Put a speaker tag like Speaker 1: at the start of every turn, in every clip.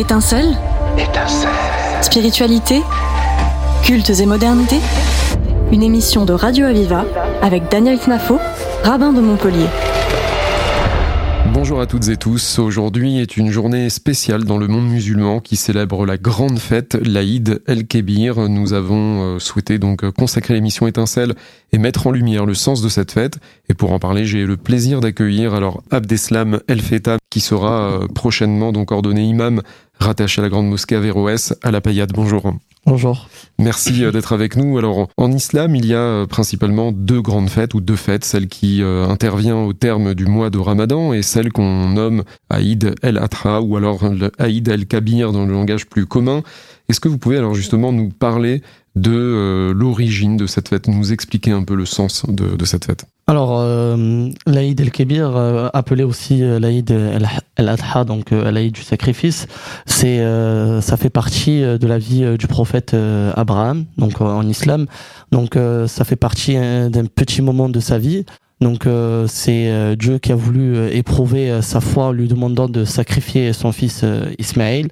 Speaker 1: Étincelle
Speaker 2: Étincelle.
Speaker 1: Spiritualité Cultes et modernité Une émission de Radio Aviva avec Daniel Knafo, rabbin de Montpellier.
Speaker 3: Bonjour à toutes et tous. Aujourd'hui est une journée spéciale dans le monde musulman qui célèbre la grande fête, l'Aïd el-Kébir. Nous avons euh, souhaité donc consacrer l'émission Étincelle et mettre en lumière le sens de cette fête. Et pour en parler, j'ai le plaisir d'accueillir alors Abdeslam El Feta qui sera euh, prochainement donc ordonné imam rattaché à la grande mosquée Averroès à la Payade. Bonjour. Merci euh, d'être avec nous. Alors, en islam, il y a euh, principalement deux grandes fêtes ou deux fêtes, celle qui euh, intervient au terme du mois de Ramadan et celle qu'on nomme Aïd el-Adha ou alors Aïd el-Kabir dans le langage plus commun. Est-ce que vous pouvez alors justement nous parler de l'origine de cette fête, nous expliquer un peu le sens de, cette fête
Speaker 4: alors, euh, l'Aïd el-Kébir, euh, appelé aussi euh, l'Aïd el-Adha, donc euh, l'Aïd du sacrifice, c'est, ça fait partie de la vie du prophète Abraham, donc en islam. Donc, ça fait partie d'un petit moment de sa vie. Donc, c'est Dieu qui a voulu éprouver sa foi en lui demandant de sacrifier son fils Ismaël.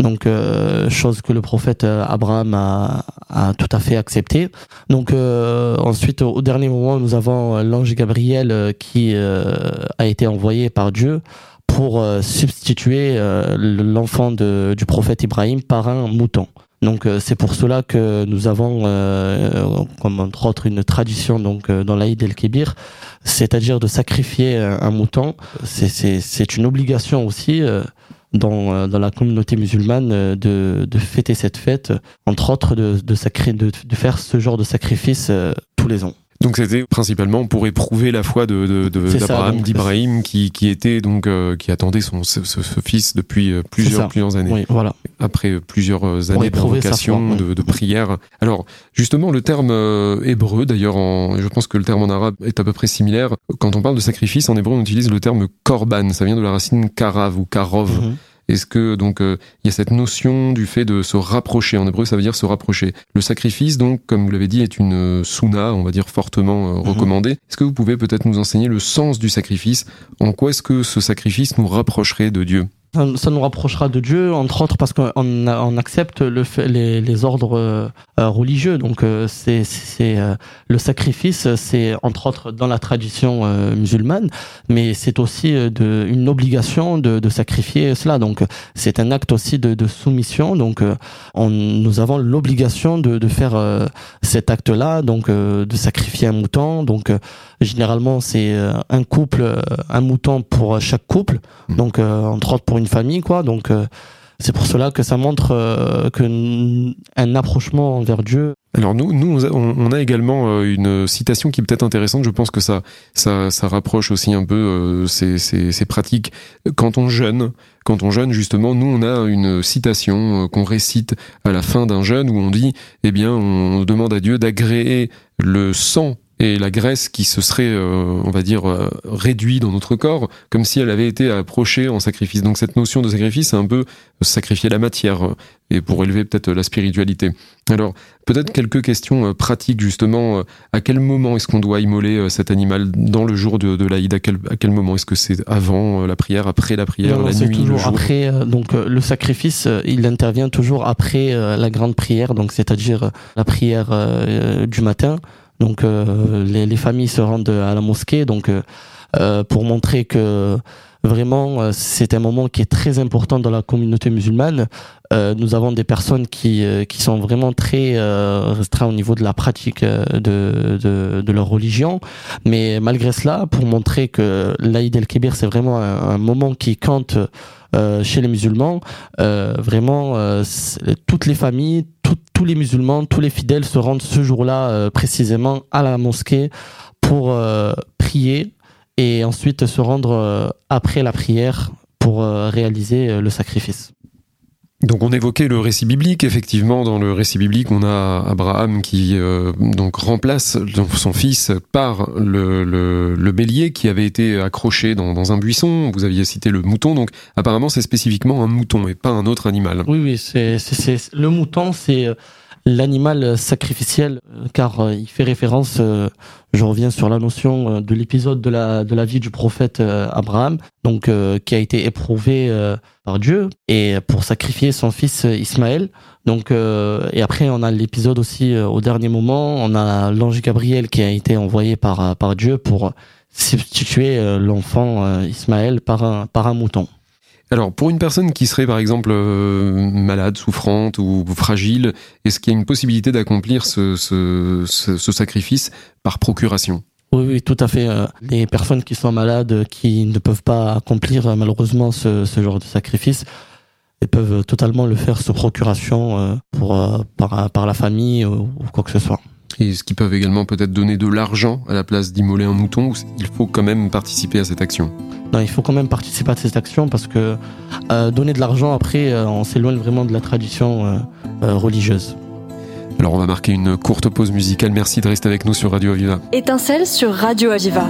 Speaker 4: Donc, euh, chose que le prophète euh, Abraham a, a tout à fait accepté. Donc, euh, ensuite, au dernier moment, nous avons l'ange Gabriel qui a été envoyé par Dieu pour substituer l'enfant du prophète Ibrahim par un mouton. Donc c'est pour cela que nous avons, comme entre autres, une tradition donc dans l'Aïd el-Kébir, c'est-à-dire de sacrifier un mouton. C'est une obligation aussi euh, dans la communauté musulmane euh, de, de fêter cette fête, entre autres de, de, sacré, de, de faire ce genre de sacrifice euh, tous les ans.
Speaker 3: Donc c'était principalement pour éprouver la foi de, d'Abraham, d'Ibrahim, qui, qui était donc qui attendait son ce, fils depuis plusieurs plusieurs années.
Speaker 4: Oui, voilà.
Speaker 3: Après plusieurs années d'invocation, de, de prière. Alors justement le terme hébreu, d'ailleurs, je pense que le terme en arabe est à peu près similaire. Quand on parle de sacrifice en hébreu, on utilise le terme korban. Ça vient de la racine karav ou karov. Mhm. Est-ce que donc euh, il y a cette notion du fait de se rapprocher? En hébreu ça veut dire se rapprocher. Le sacrifice donc comme vous l'avez dit est une euh, sunna, on va dire fortement euh, mhm. recommandée. Est-ce que vous pouvez peut-être nous enseigner le sens du sacrifice? En quoi est-ce que ce sacrifice nous rapprocherait de Dieu?
Speaker 4: Ça, nous rapprochera de Dieu, entre autres parce qu'on on accepte le les, ordres euh, religieux. Donc euh, c'est euh, le sacrifice, c'est entre autres dans la tradition musulmane, mais c'est aussi une obligation de, sacrifier cela. Donc c'est un acte aussi de, soumission. Donc on, nous avons l'obligation de, faire cet acte-là, donc de sacrifier un mouton. Généralement c'est un couple, un mouton pour chaque couple. Mmh. Donc entre autres pour une famille, quoi. Donc, euh, c'est pour cela que ça montre euh, que un approchement envers Dieu.
Speaker 3: Alors nous, nous, on a également euh, une citation qui est peut-être intéressante. Je pense que ça, ça, ça rapproche aussi un peu ces, ces, ces, pratiques. Quand on jeûne, quand on jeûne justement, nous on a une citation qu'on récite à la fin d'un jeûne où on dit, eh bien, on demande à Dieu d'agréer le sang et la graisse qui se serait, euh, on va dire, euh, réduite dans notre corps, comme si elle avait été approchée en sacrifice. Donc cette notion de sacrifice, c'est un peu sacrifier la matière euh, et pour élever peut-être la spiritualité. Alors peut-être quelques questions pratiques justement. À quel moment est-ce qu'on doit immoler cet animal dans le jour de, de l'Aïd? À quel, à quel moment Est-ce que c'est avant la prière, après la prière, la nuit,
Speaker 4: toujours
Speaker 3: le jour?
Speaker 4: après. donc le sacrifice, il intervient toujours après la grande prière, donc c'est-à-dire la prière du matin. Donc euh, les, les, familles se rendent à la mosquée donc euh, euh, pour montrer que vraiment c'est un moment qui est très important dans la communauté musulmane. nous avons des personnes qui qui sont vraiment très restreintes au niveau de la pratique de, de, leur religion, mais malgré cela, pour montrer que l'Aïd el-Kébir c'est vraiment un, moment qui compte chez les musulmans, vraiment toutes les familles, tous les musulmans, tous les fidèles se rendent ce jour-là euh, précisément à la mosquée pour euh, prier et ensuite se rendre euh, après la prière pour réaliser le sacrifice.
Speaker 3: Donc on évoquait le récit biblique. Effectivement, dans le récit biblique, on a Abraham qui donc remplace son fils par le, le, le, bélier qui avait été accroché dans, dans, un buisson. Vous aviez cité le mouton, donc apparemment c'est spécifiquement un mouton et pas un autre animal.
Speaker 4: Oui, oui, c'est le mouton, c'est l'animal sacrificiel, car il fait référence, je reviens sur la notion de l'épisode de la, de la vie du prophète Abraham, donc qui a été éprouvé par Dieu et pour sacrifier son fils Ismaël. Donc et après on a l'épisode aussi au dernier moment, on a l'ange Gabriel qui a été envoyé par par Dieu pour substituer l'enfant Ismaël par un par un mouton.
Speaker 3: Alors, pour une personne qui serait par exemple euh, malade, souffrante ou fragile, est-ce qu'il y a une possibilité d'accomplir ce, sacrifice par procuration?
Speaker 4: Oui, oui, tout à fait. Euh, les personnes qui sont malades, qui ne peuvent pas accomplir euh, malheureusement ce, genre de sacrifice, elles peuvent totalement le faire sous procuration pour, par, par la famille ou quoi que ce soit.
Speaker 3: Et est-ce qu'ils peuvent également peut-être donner de l'argent à la place d'immoler un mouton ou il faut quand même participer à cette action
Speaker 4: Non, il faut quand même participer à cette action parce que euh, donner de l'argent après, euh, on s'éloigne vraiment de la tradition euh, religieuse.
Speaker 3: Alors on va marquer une courte pause musicale. Merci de rester avec nous sur Radio Aviva.
Speaker 1: Étincelle sur Radio Aviva.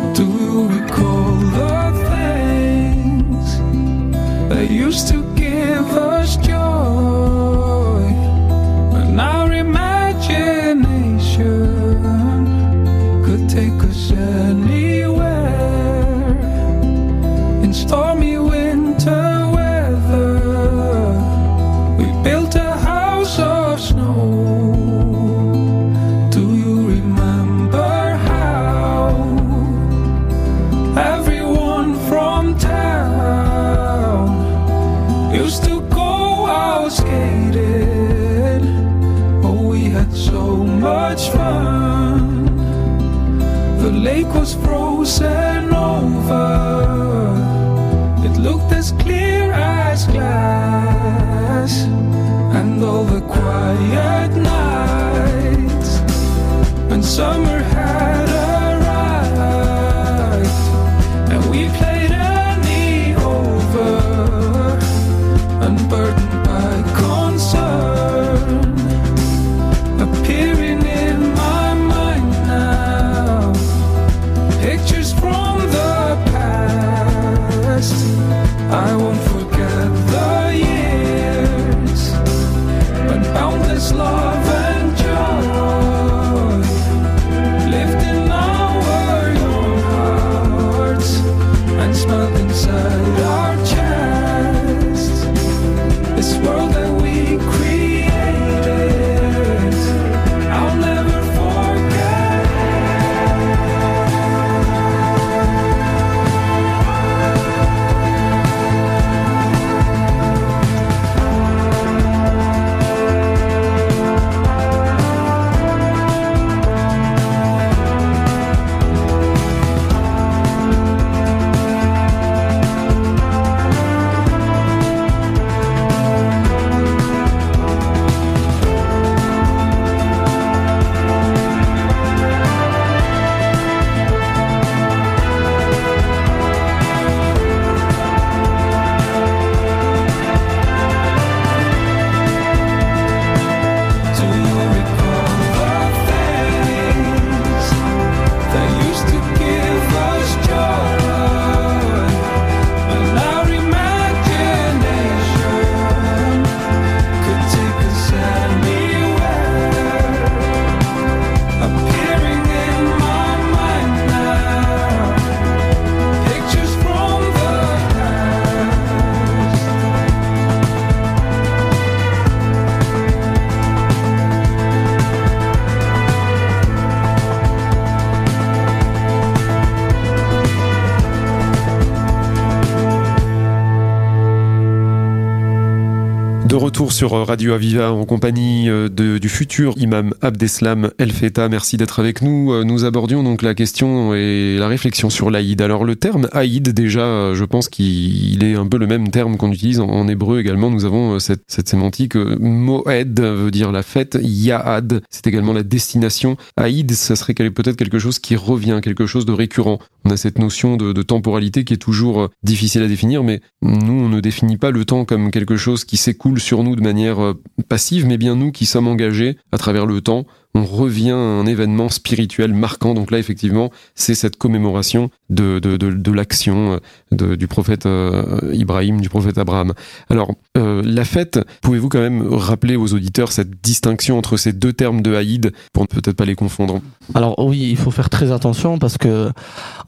Speaker 3: Sur Radio Aviva en compagnie euh, de, du futur imam Abdeslam El Feta. Merci d'être avec nous. Euh, nous abordions donc la question et la réflexion sur l'Aïd. Alors le terme Aïd, déjà, euh, je pense qu'il est un peu le même terme qu'on utilise en, hébreu également. Nous avons cette, sémantique. Moed veut dire la fête. Yaad, c'est également la destination. Aïd, ça serait peut-être quelque chose qui revient, quelque chose de récurrent. On a cette notion de, de temporalité qui est toujours difficile à définir, mais nous, on ne définit pas le temps comme quelque chose qui s'écoule coule sur nous de manière passive, mais bien nous qui sommes engagés à travers le temps on revient à un événement spirituel marquant. Donc là, effectivement, c'est cette commémoration de, de, de, l'action euh, du prophète euh, Ibrahim, du prophète Abraham. Alors, euh, la fête, pouvez-vous quand même rappeler aux auditeurs cette distinction entre ces deux termes de Haïd pour ne peut-être pas les confondre?
Speaker 4: Alors oui, il faut faire très attention parce que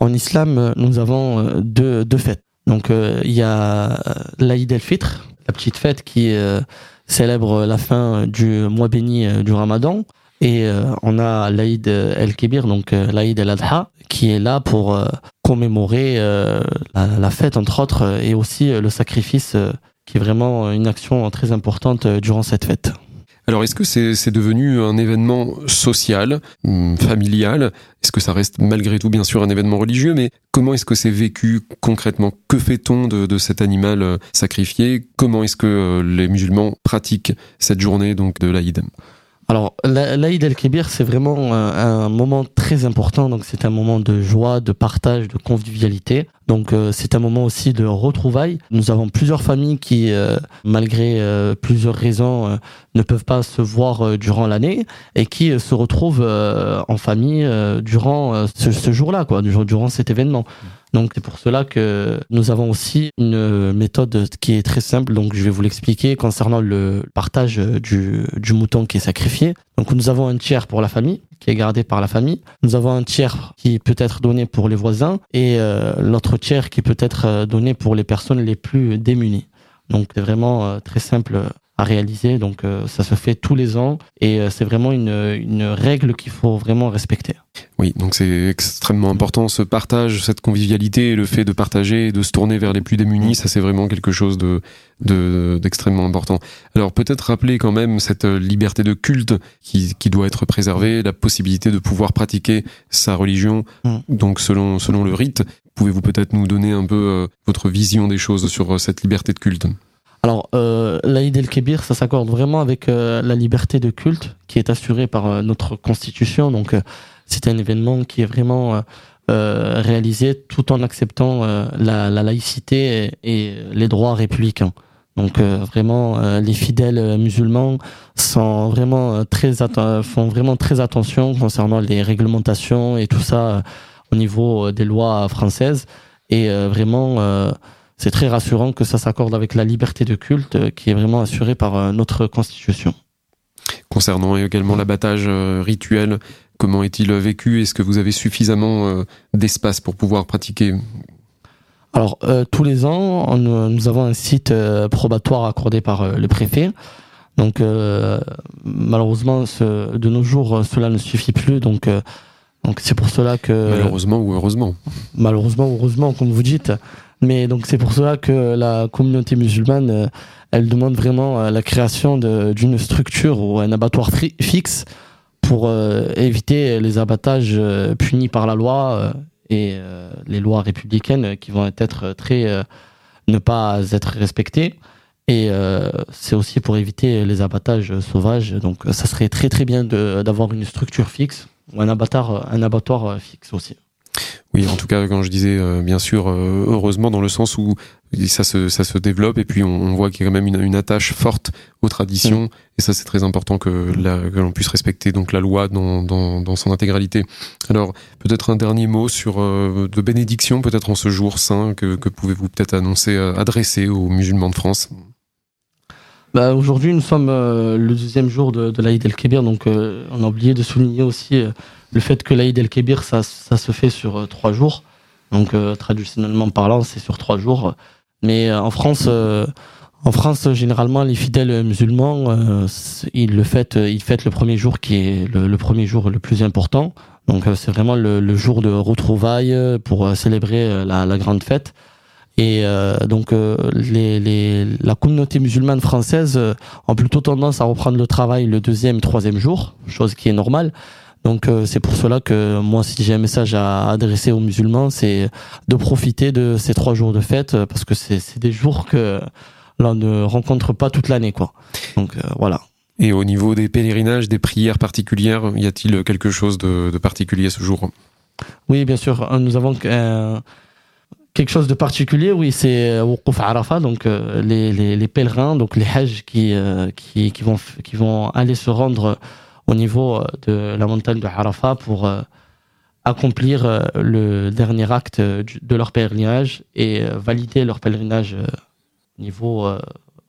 Speaker 4: en islam, nous avons deux, deux fêtes. Donc il y a l'Aïd el-Fitr, la petite fête qui célèbre la fin du mois béni du Ramadan. Et euh, on a l'Aïd el-Kibir, donc euh, l'Aïd el-Adha, qui est là pour euh, commémorer la, fête, entre autres, et aussi le sacrifice, qui est vraiment une action très importante durant cette fête.
Speaker 3: Alors, est-ce que c'est devenu un événement social, hum, familial? Est-ce que ça reste malgré tout, bien sûr, un événement religieux? Mais comment est-ce que c'est vécu concrètement? Que fait-on de, de, cet animal sacrifié? Comment est-ce que les musulmans pratiquent cette journée donc de l'Aïd?
Speaker 4: Alors, l'Aïd el-Kébir, c'est vraiment un, moment très important. Donc, c'est un moment de joie, de partage, de convivialité. Donc, euh, c'est un moment aussi de retrouvailles. Nous avons plusieurs familles qui, euh, malgré euh, plusieurs raisons, ne peuvent pas se voir durant l'année et qui se retrouvent en famille durant ce, ce jour-là, quoi, durant cet événement. Donc c'est pour cela que nous avons aussi une méthode qui est très simple. Donc je vais vous l'expliquer concernant le partage du, mouton qui est sacrifié. Donc nous avons un tiers pour la famille qui est gardé par la famille. Nous avons un tiers qui peut être donné pour les voisins et euh, l'autre tiers qui peut être euh, donné pour les personnes les plus démunies. Donc c'est vraiment euh, très simple à réaliser. Donc euh, ça se fait tous les ans et euh, c'est vraiment une, une règle qu'il faut vraiment respecter.
Speaker 3: Oui, donc c'est extrêmement important ce partage, cette convivialité, le fait de partager de se tourner vers les plus démunis, ça c'est vraiment quelque chose de d'extrêmement important. Alors peut-être rappeler quand même cette liberté de culte qui, qui doit être préservée, la possibilité de pouvoir pratiquer sa religion, mm. donc selon selon le rite. Pouvez-vous peut-être nous donner un peu euh, votre vision des choses sur cette liberté de culte?
Speaker 4: Alors, euh, l'Aïd el-Kébir, ça s'accorde vraiment avec euh, la liberté de culte qui est assurée par euh, notre constitution. Donc, euh, c'est un événement qui est vraiment réalisé tout en acceptant la, la, laïcité et, les droits républicains. Donc, vraiment, les fidèles musulmans font vraiment très attention concernant les réglementations et tout ça au niveau des lois françaises. Et vraiment c'est très rassurant que ça s'accorde avec la liberté de culte euh, qui est vraiment assurée par euh, notre constitution.
Speaker 3: Concernant également l'abattage euh, rituel, comment est-il vécu? Est-ce que vous avez suffisamment d'espace pour pouvoir pratiquer?
Speaker 4: Alors, tous les ans, nous avons un site probatoire accordé par le préfet. Donc, malheureusement, de nos jours, cela ne suffit plus. Donc, donc c'est pour cela que
Speaker 3: malheureusement ou heureusement?
Speaker 4: Malheureusement ou heureusement, comme vous dites. Mais donc c'est pour cela que la communauté musulmane, euh, elle demande vraiment euh, la création d'une structure ou un abattoir fixe pour euh, éviter les abattages punis par la loi et les lois républicaines qui vont être très ne pas être respectées. Et c'est aussi pour éviter les abattages sauvages. Donc ça serait très très bien d'avoir une structure fixe ou un abattoir, un abattoir fixe aussi.
Speaker 3: Oui, en tout cas, quand je disais, euh, bien sûr, euh, heureusement, dans le sens où ça se, ça se développe et puis on, voit qu'il y a quand même une, une attache forte aux traditions mm. et ça c'est très important que, que l'on puisse respecter donc la loi dans, dans, dans son intégralité. Alors peut-être un dernier mot sur euh, de bénédiction peut-être en ce jour saint que, que pouvez-vous peut-être annoncer, adresser aux musulmans de France?
Speaker 4: Bah, Aujourd'hui nous sommes le deuxième jour de, de l'Aïd el-Kébir donc on a oublié de souligner aussi le fait que l'Aïd el-Kébir, ça, se fait sur euh, trois jours. Donc, euh, traditionnellement parlant, c'est sur trois jours. Mais euh, en France, en France, généralement, les fidèles musulmans, ils le fêtent, le premier jour qui est le, premier jour le plus important. Donc, c'est vraiment le, jour de retrouvailles pour célébrer la, grande fête. Et donc la communauté musulmane française a plutôt tendance à reprendre le travail le deuxième, troisième jour, chose qui est normale. Donc euh, c'est pour cela que moi, si j'ai un message à adresser aux musulmans, c'est de profiter de ces trois jours de fête euh, parce que c'est des jours que l'on ne rencontre pas toute l'année, quoi. Donc euh, voilà.
Speaker 3: Et au niveau des pèlerinages, des prières particulières, y a-t-il quelque chose de, de particulier ce jour?
Speaker 4: Oui, bien sûr. Nous avons Quelque chose de particulier, oui, c'est Woukouf Arafat, donc les, les, les, pèlerins, donc les hajj qui, qui, qui, vont, qui vont aller se rendre au niveau de la montagne de Arafat pour accomplir le dernier acte de leur pèlerinage et valider leur pèlerinage au niveau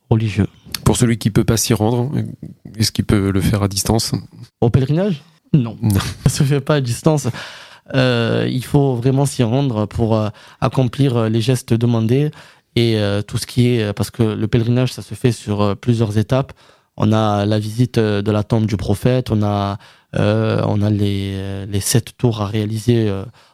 Speaker 4: religieux.
Speaker 3: Pour celui qui peut pas s'y rendre, est-ce qu'il peut le faire à distance?
Speaker 4: Au pèlerinage? Non. non. Ça se fait pas à distance. Euh, il faut vraiment s'y rendre pour euh, accomplir les gestes demandés et euh, tout ce qui est parce que le pèlerinage ça se fait sur plusieurs étapes. On a la visite de la tombe du prophète, on a on a les, les sept tours à réaliser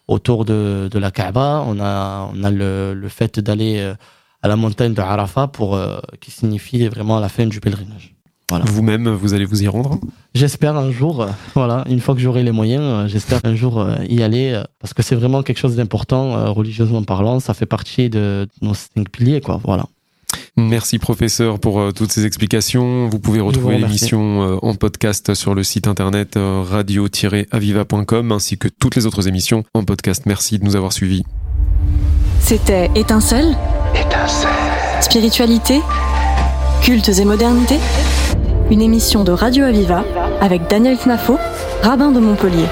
Speaker 4: autour de, de la Kaaba, on a on a le, le fait d'aller à la montagne de Arafat pour qui signifie vraiment la fin du pèlerinage.
Speaker 3: Vous-même, vous allez vous y rendre?
Speaker 4: J'espère un jour, euh, voilà, une fois que j'aurai les moyens, euh, j'espère un jour euh, y aller, parce que c'est vraiment quelque chose d'important, religieusement parlant, ça fait partie de nos cinq piliers, quoi, voilà.
Speaker 3: Merci professeur pour toutes ces explications. Vous pouvez retrouver l'émission en podcast sur le site internet radio-aviva.com ainsi que toutes les autres émissions en podcast. Merci de nous avoir suivis.
Speaker 1: C'était Étincelle Étincelle. Spiritualité Cultes et modernité une émission de Radio Aviva avec Daniel Knafo, rabbin de Montpellier.